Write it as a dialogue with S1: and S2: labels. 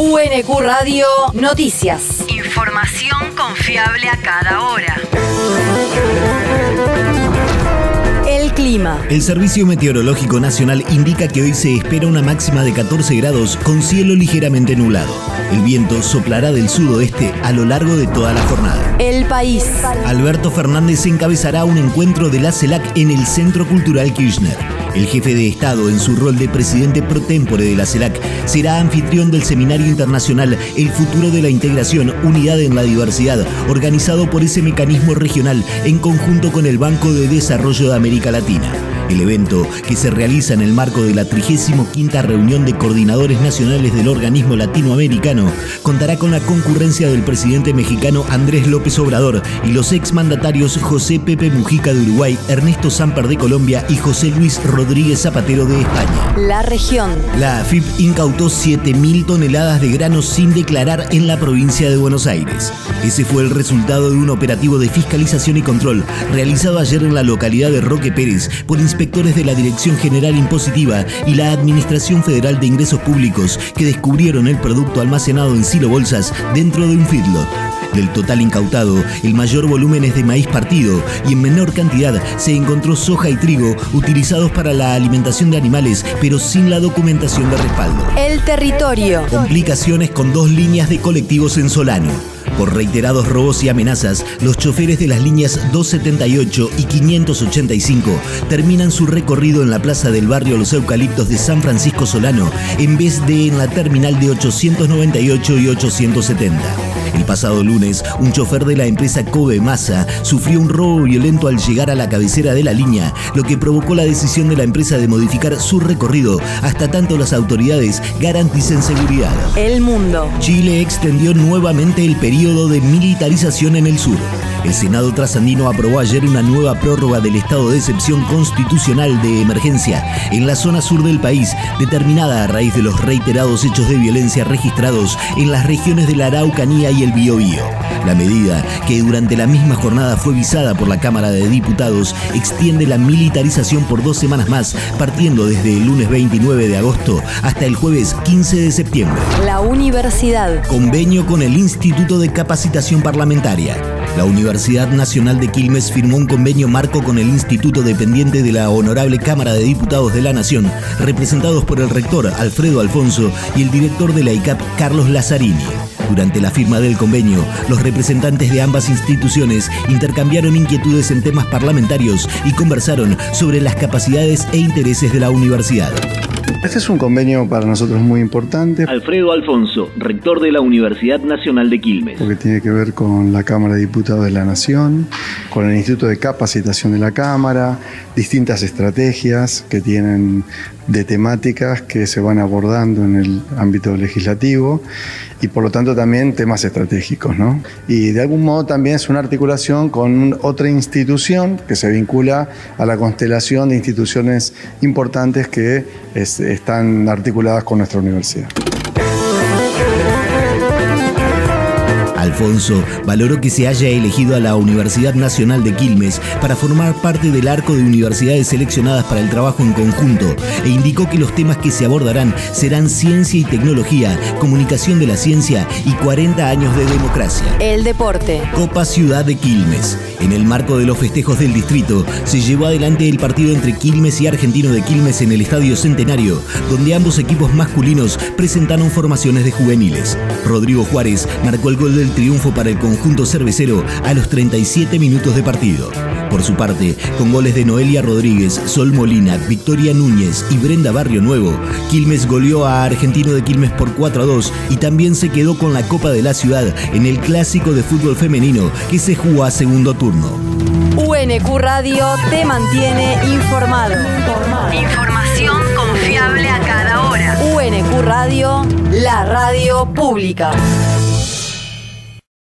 S1: UNQ Radio Noticias.
S2: Información confiable a cada hora.
S1: El clima.
S3: El Servicio Meteorológico Nacional indica que hoy se espera una máxima de 14 grados con cielo ligeramente nublado. El viento soplará del sudoeste a lo largo de toda la jornada.
S1: El país.
S3: Alberto Fernández encabezará un encuentro de la CELAC en el Centro Cultural Kirchner. El jefe de Estado, en su rol de presidente pro tempore de la CELAC, será anfitrión del Seminario Internacional El Futuro de la Integración, Unidad en la Diversidad, organizado por ese mecanismo regional en conjunto con el Banco de Desarrollo de América Latina. El evento, que se realiza en el marco de la 35 reunión de coordinadores nacionales del organismo latinoamericano, contará con la concurrencia del presidente mexicano Andrés López Obrador y los exmandatarios José Pepe Mujica de Uruguay, Ernesto Samper de Colombia y José Luis Rodríguez Zapatero de España.
S1: La región.
S3: La AFIP incautó 7.000 toneladas de granos sin declarar en la provincia de Buenos Aires. Ese fue el resultado de un operativo de fiscalización y control realizado ayer en la localidad de Roque Pérez por inspectores de la Dirección General Impositiva y la Administración Federal de Ingresos Públicos que descubrieron el producto almacenado en silo bolsas dentro de un feedlot. Del total incautado, el mayor volumen es de maíz partido y en menor cantidad se encontró soja y trigo utilizados para la alimentación de animales, pero sin la documentación de respaldo.
S1: El territorio.
S3: Complicaciones con dos líneas de colectivos en Solano. Por reiterados robos y amenazas, los choferes de las líneas 278 y 585 terminan su recorrido en la plaza del barrio Los Eucaliptos de San Francisco Solano en vez de en la terminal de 898 y 870. El pasado lunes, un chofer de la empresa Kobe Masa sufrió un robo violento al llegar a la cabecera de la línea, lo que provocó la decisión de la empresa de modificar su recorrido hasta tanto las autoridades garanticen seguridad.
S1: El mundo.
S3: Chile extendió nuevamente el periodo de militarización en el sur. El Senado trasandino aprobó ayer una nueva prórroga del estado de excepción constitucional de emergencia en la zona sur del país, determinada a raíz de los reiterados hechos de violencia registrados en las regiones de la Araucanía y el Biobío. La medida, que durante la misma jornada fue visada por la Cámara de Diputados, extiende la militarización por dos semanas más, partiendo desde el lunes 29 de agosto hasta el jueves 15 de septiembre.
S1: La universidad.
S3: Convenio con el Instituto de Capacitación Parlamentaria. La Universidad Nacional de Quilmes firmó un convenio marco con el Instituto dependiente de la Honorable Cámara de Diputados de la Nación, representados por el rector Alfredo Alfonso y el director de la ICAP Carlos Lazzarini. Durante la firma del convenio, los representantes de ambas instituciones intercambiaron inquietudes en temas parlamentarios y conversaron sobre las capacidades e intereses de la universidad.
S4: Este es un convenio para nosotros muy importante.
S3: Alfredo Alfonso, rector de la Universidad Nacional de Quilmes.
S4: Porque tiene que ver con la Cámara de Diputados de la Nación, con el Instituto de Capacitación de la Cámara, distintas estrategias que tienen de temáticas que se van abordando en el ámbito legislativo y por lo tanto también temas estratégicos. ¿no? Y de algún modo también es una articulación con otra institución que se vincula a la constelación de instituciones importantes que están articuladas con nuestra universidad.
S3: Alfonso valoró que se haya elegido a la Universidad Nacional de Quilmes para formar parte del arco de universidades seleccionadas para el trabajo en conjunto e indicó que los temas que se abordarán serán ciencia y tecnología, comunicación de la ciencia y 40 años de democracia.
S1: El deporte.
S3: Copa Ciudad de Quilmes. En el marco de los festejos del distrito, se llevó adelante el partido entre Quilmes y Argentino de Quilmes en el Estadio Centenario, donde ambos equipos masculinos presentaron formaciones de juveniles. Rodrigo Juárez marcó el gol del triunfo para el conjunto cervecero a los 37 minutos de partido. Por su parte, con goles de Noelia Rodríguez, Sol Molina, Victoria Núñez y Brenda Barrio Nuevo, Quilmes goleó a Argentino de Quilmes por 4 a 2 y también se quedó con la Copa de la Ciudad en el clásico de fútbol femenino que se jugó a segundo turno.
S1: UNQ Radio te mantiene informado.
S2: Información confiable a cada hora.
S1: UNQ Radio, la radio pública.